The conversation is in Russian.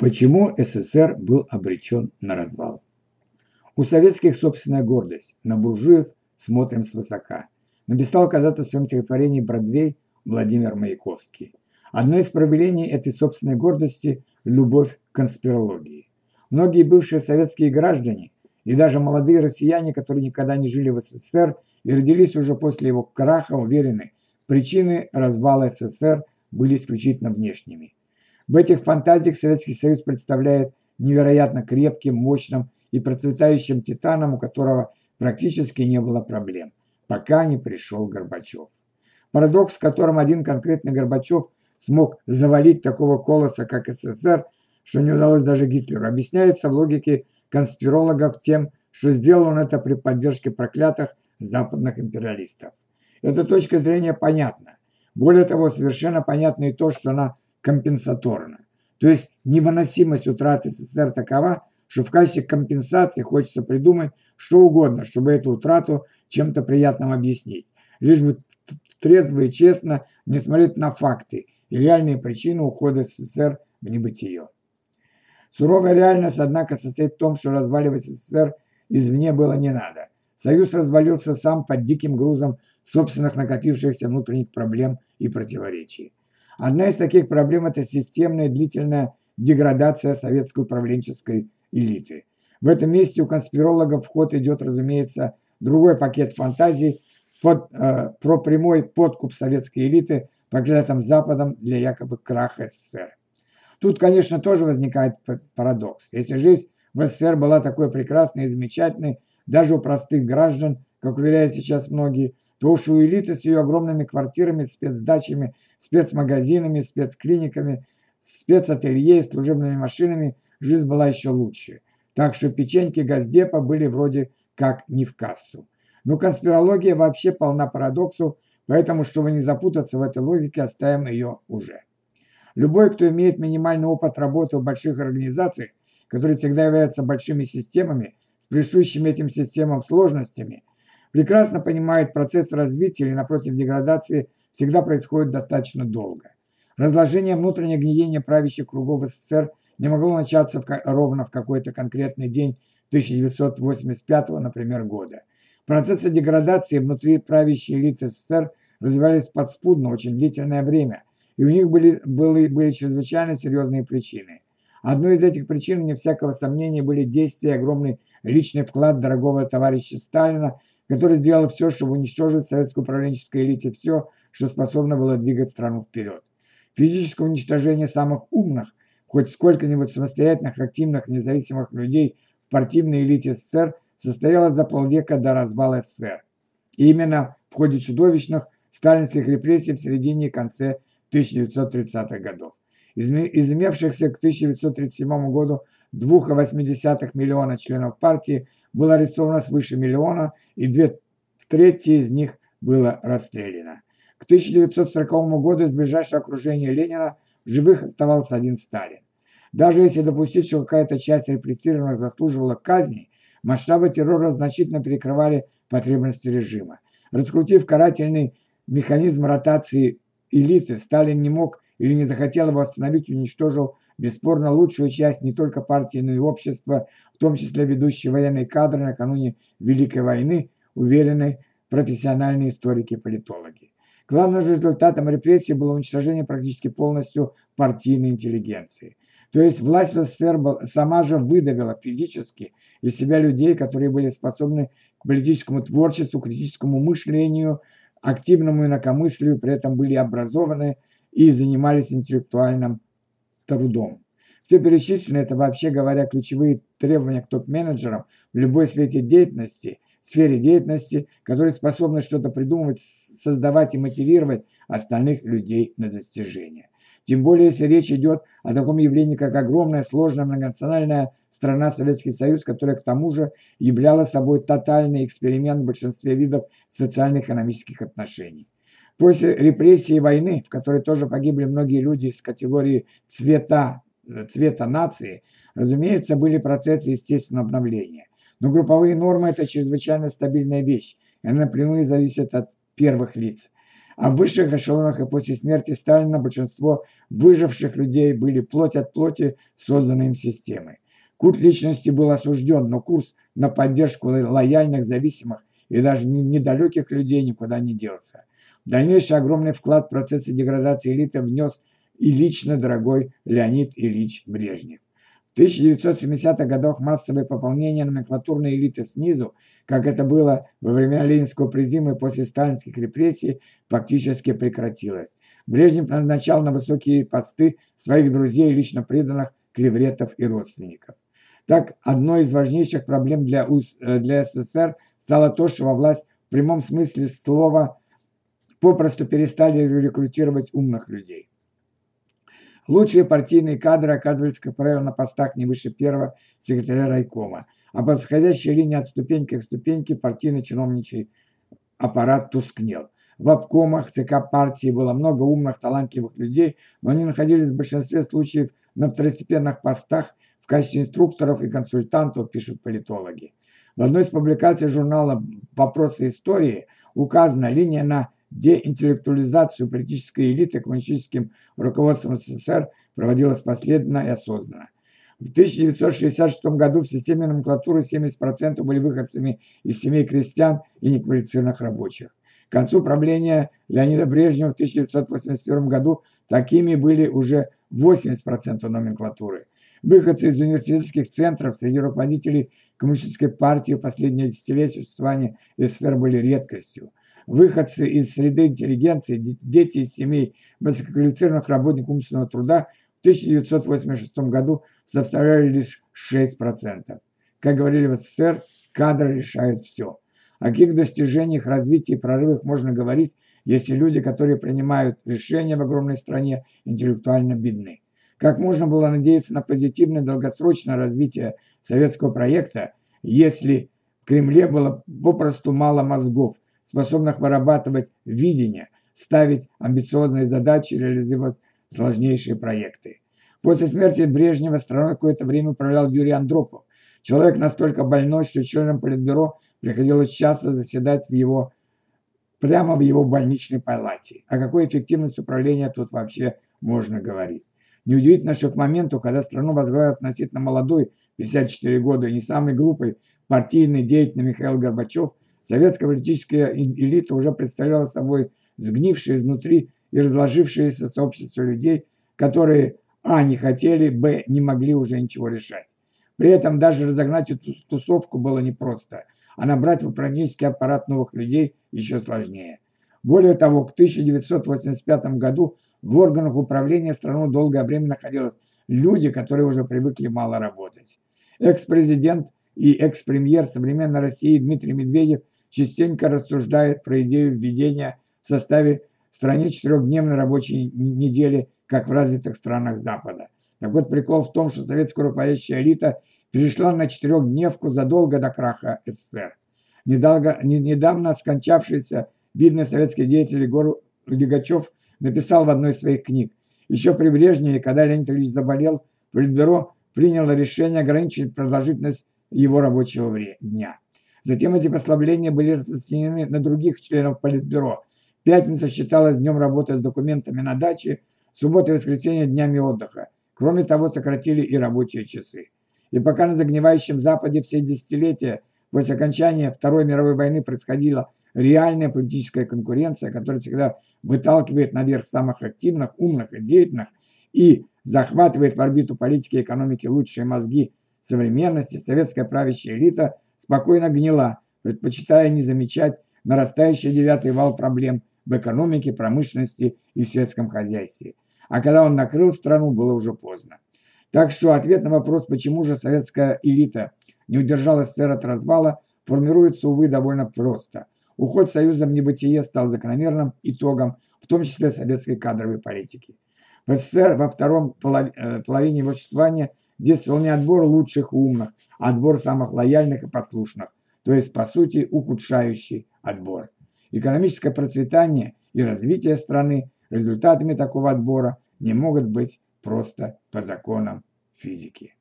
Почему СССР был обречен на развал? У советских собственная гордость, на буржуев смотрим свысока. Написал когда-то в своем стихотворении «Бродвей» Владимир Маяковский. Одно из проявлений этой собственной гордости – любовь к конспирологии. Многие бывшие советские граждане и даже молодые россияне, которые никогда не жили в СССР и родились уже после его краха, уверены, причины развала СССР были исключительно внешними. В этих фантазиях Советский Союз представляет невероятно крепким, мощным и процветающим титаном, у которого практически не было проблем, пока не пришел Горбачев. Парадокс, в котором один конкретный Горбачев смог завалить такого колоса, как СССР, что не удалось даже Гитлеру, объясняется в логике конспирологов тем, что сделал он это при поддержке проклятых западных империалистов. Эта точка зрения понятна. Более того, совершенно понятно и то, что она компенсаторно. То есть невыносимость утраты СССР такова, что в качестве компенсации хочется придумать что угодно, чтобы эту утрату чем-то приятным объяснить. Лишь бы трезво и честно не смотреть на факты и реальные причины ухода СССР в небытие. Суровая реальность, однако, состоит в том, что разваливать СССР извне было не надо. Союз развалился сам под диким грузом собственных накопившихся внутренних проблем и противоречий. Одна из таких проблем – это системная длительная деградация советской управленческой элиты. В этом месте у конспирологов в ход идет, разумеется, другой пакет фантазий под, э, про прямой подкуп советской элиты проклятым Западом для якобы краха СССР. Тут, конечно, тоже возникает парадокс. Если жизнь в СССР была такой прекрасной и замечательной, даже у простых граждан, как уверяют сейчас многие, то уж у элиты с ее огромными квартирами, спецдачами, спецмагазинами, спецклиниками, спецателье и служебными машинами жизнь была еще лучше. Так что печеньки Газдепа были вроде как не в кассу. Но конспирология вообще полна парадоксов, поэтому, чтобы не запутаться в этой логике, оставим ее уже. Любой, кто имеет минимальный опыт работы в больших организациях, которые всегда являются большими системами, с присущими этим системам сложностями, прекрасно понимает процесс развития или, напротив, деградации всегда происходит достаточно долго. Разложение внутреннего гниения правящих кругов СССР не могло начаться в, ровно в какой-то конкретный день 1985, например, года. Процессы деградации внутри правящей элиты СССР развивались подспудно очень длительное время, и у них были, были, были чрезвычайно серьезные причины. Одной из этих причин, не всякого сомнения, были действия огромный личный вклад дорогого товарища Сталина который сделал все, чтобы уничтожить советской управленческой элите все, что способно было двигать страну вперед. Физическое уничтожение самых умных, хоть сколько-нибудь самостоятельных, активных, независимых людей в партийной элите СССР состоялось за полвека до развала СССР. И именно в ходе чудовищных сталинских репрессий в середине и конце 1930-х годов. Из, имевшихся к 1937 году 2,8 миллиона членов партии было арестовано свыше миллиона, и две трети из них было расстреляно. К 1940 году из ближайшего окружения Ленина в живых оставался один Сталин. Даже если допустить, что какая-то часть репрессированных заслуживала казни, масштабы террора значительно перекрывали потребности режима. Раскрутив карательный механизм ротации элиты, Сталин не мог или не захотел его остановить, уничтожил бесспорно лучшую часть не только партии, но и общества, в том числе ведущие военные кадры накануне Великой войны, уверены профессиональные историки-политологи. Главным же результатом репрессий было уничтожение практически полностью партийной интеллигенции. То есть власть в СССР сама же выдавила физически из себя людей, которые были способны к политическому творчеству, критическому мышлению, активному инакомыслию, при этом были образованы и занимались интеллектуальным трудом. Все перечисленные – это, вообще говоря, ключевые требования к топ-менеджерам в любой сфере деятельности, сфере деятельности, которые способны что-то придумывать, создавать и мотивировать остальных людей на достижение. Тем более, если речь идет о таком явлении, как огромная, сложная, многонациональная страна Советский Союз, которая к тому же являла собой тотальный эксперимент в большинстве видов социально-экономических отношений. После репрессии войны, в которой тоже погибли многие люди из категории цвета, цвета нации, разумеется, были процессы естественного обновления. Но групповые нормы – это чрезвычайно стабильная вещь, и она напрямую зависит от первых лиц. А в высших эшелонах и после смерти Сталина большинство выживших людей были плоть от плоти созданной им системой. Культ личности был осужден, но курс на поддержку лояльных, зависимых и даже недалеких людей никуда не делся. Дальнейший огромный вклад в процессы деградации элиты внес и лично дорогой Леонид Ильич Брежнев. В 1970-х годах массовое пополнение номенклатурной элиты снизу, как это было во время Ленинского призыма и после сталинских репрессий, фактически прекратилось. Брежнев назначал на высокие посты своих друзей, лично преданных, клевретов и родственников. Так, одной из важнейших проблем для, э, для СССР стало то, что во власть в прямом смысле слова попросту перестали рекрутировать умных людей. Лучшие партийные кадры оказывались, как правило, на постах не выше первого секретаря райкома, а по восходящей линии от ступеньки к ступеньке партийно-чиновничий аппарат тускнел. В обкомах ЦК партии было много умных, талантливых людей, но они находились в большинстве случаев на второстепенных постах в качестве инструкторов и консультантов, пишут политологи. В одной из публикаций журнала «Вопросы истории» указана линия на деинтеллектуализацию политической элиты коммунистическим руководством СССР проводилась последовательно и осознанно. В 1966 году в системе номенклатуры 70% были выходцами из семей крестьян и неквалифицированных рабочих. К концу правления Леонида Брежнева в 1981 году такими были уже 80% номенклатуры. Выходцы из университетских центров среди руководителей коммунистической партии в последние десятилетия существования СССР были редкостью выходцы из среды интеллигенции, дети из семей высококвалифицированных работников умственного труда в 1986 году составляли лишь 6%. Как говорили в СССР, кадры решают все. О каких достижениях, развитии и прорывах можно говорить, если люди, которые принимают решения в огромной стране, интеллектуально бедны? Как можно было надеяться на позитивное долгосрочное развитие советского проекта, если в Кремле было попросту мало мозгов, способных вырабатывать видение, ставить амбициозные задачи реализовать сложнейшие проекты. После смерти Брежнева страной какое-то время управлял Юрий Андропов, человек настолько больной, что членам Политбюро приходилось часто заседать в его, прямо в его больничной палате. О какой эффективности управления тут вообще можно говорить? Неудивительно, что к моменту, когда страну возглавил относительно молодой, 54 года, и не самый глупый партийный деятель Михаил Горбачев, Советская политическая элита уже представляла собой сгнившее изнутри и разложившееся сообщество людей, которые а. не хотели, б. не могли уже ничего решать. При этом даже разогнать эту тусовку было непросто, а набрать в управленческий аппарат новых людей еще сложнее. Более того, к 1985 году в органах управления страной долгое время находились люди, которые уже привыкли мало работать. Экс-президент и экс-премьер современной России Дмитрий Медведев частенько рассуждает про идею введения в составе стране четырехдневной рабочей недели, как в развитых странах Запада. Так вот, прикол в том, что советская руководящая элита перешла на четырехдневку задолго до краха СССР. Недолго, не, недавно скончавшийся видный советский деятель Егор Легачев написал в одной из своих книг. Еще при Брежневе, когда Леонид Ильич заболел, Политбюро приняло решение ограничить продолжительность его рабочего дня. Затем эти послабления были распространены на других членов Политбюро. Пятница считалась днем работы с документами на даче, суббота и воскресенье – днями отдыха. Кроме того, сократили и рабочие часы. И пока на загнивающем Западе все десятилетия после окончания Второй мировой войны происходила реальная политическая конкуренция, которая всегда выталкивает наверх самых активных, умных и деятельных и захватывает в орбиту политики и экономики лучшие мозги современности, советская правящая элита – спокойно гнила, предпочитая не замечать нарастающий девятый вал проблем в экономике, промышленности и сельском хозяйстве. А когда он накрыл страну, было уже поздно. Так что ответ на вопрос, почему же советская элита не удержала СССР от развала, формируется, увы, довольно просто. Уход Союза в небытие стал закономерным итогом, в том числе советской кадровой политики. В СССР во втором э, половине существования действовал не отбор лучших умных, отбор самых лояльных и послушных, то есть, по сути, ухудшающий отбор. Экономическое процветание и развитие страны результатами такого отбора не могут быть просто по законам физики.